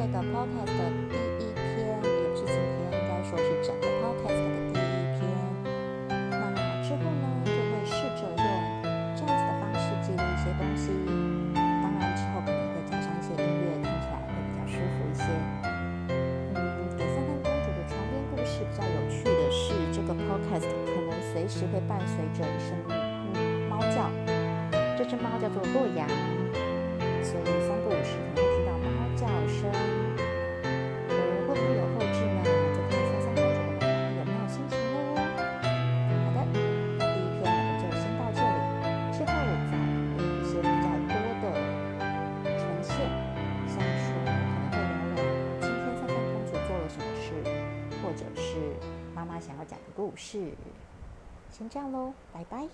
这个 podcast 的第一篇，也是今天应该说是整个 podcast 的第一篇。那之后呢，就会试着用这样子的方式记录一些东西。当然之后可能会加上一些音乐，听起来会比较舒服一些。嗯，给三三公主的床边故事比较有趣的是，这个 podcast 可能随时会伴随着一声嗯猫叫。这只猫叫做洛阳，或者是妈妈想要讲的故事。先这样喽，拜拜。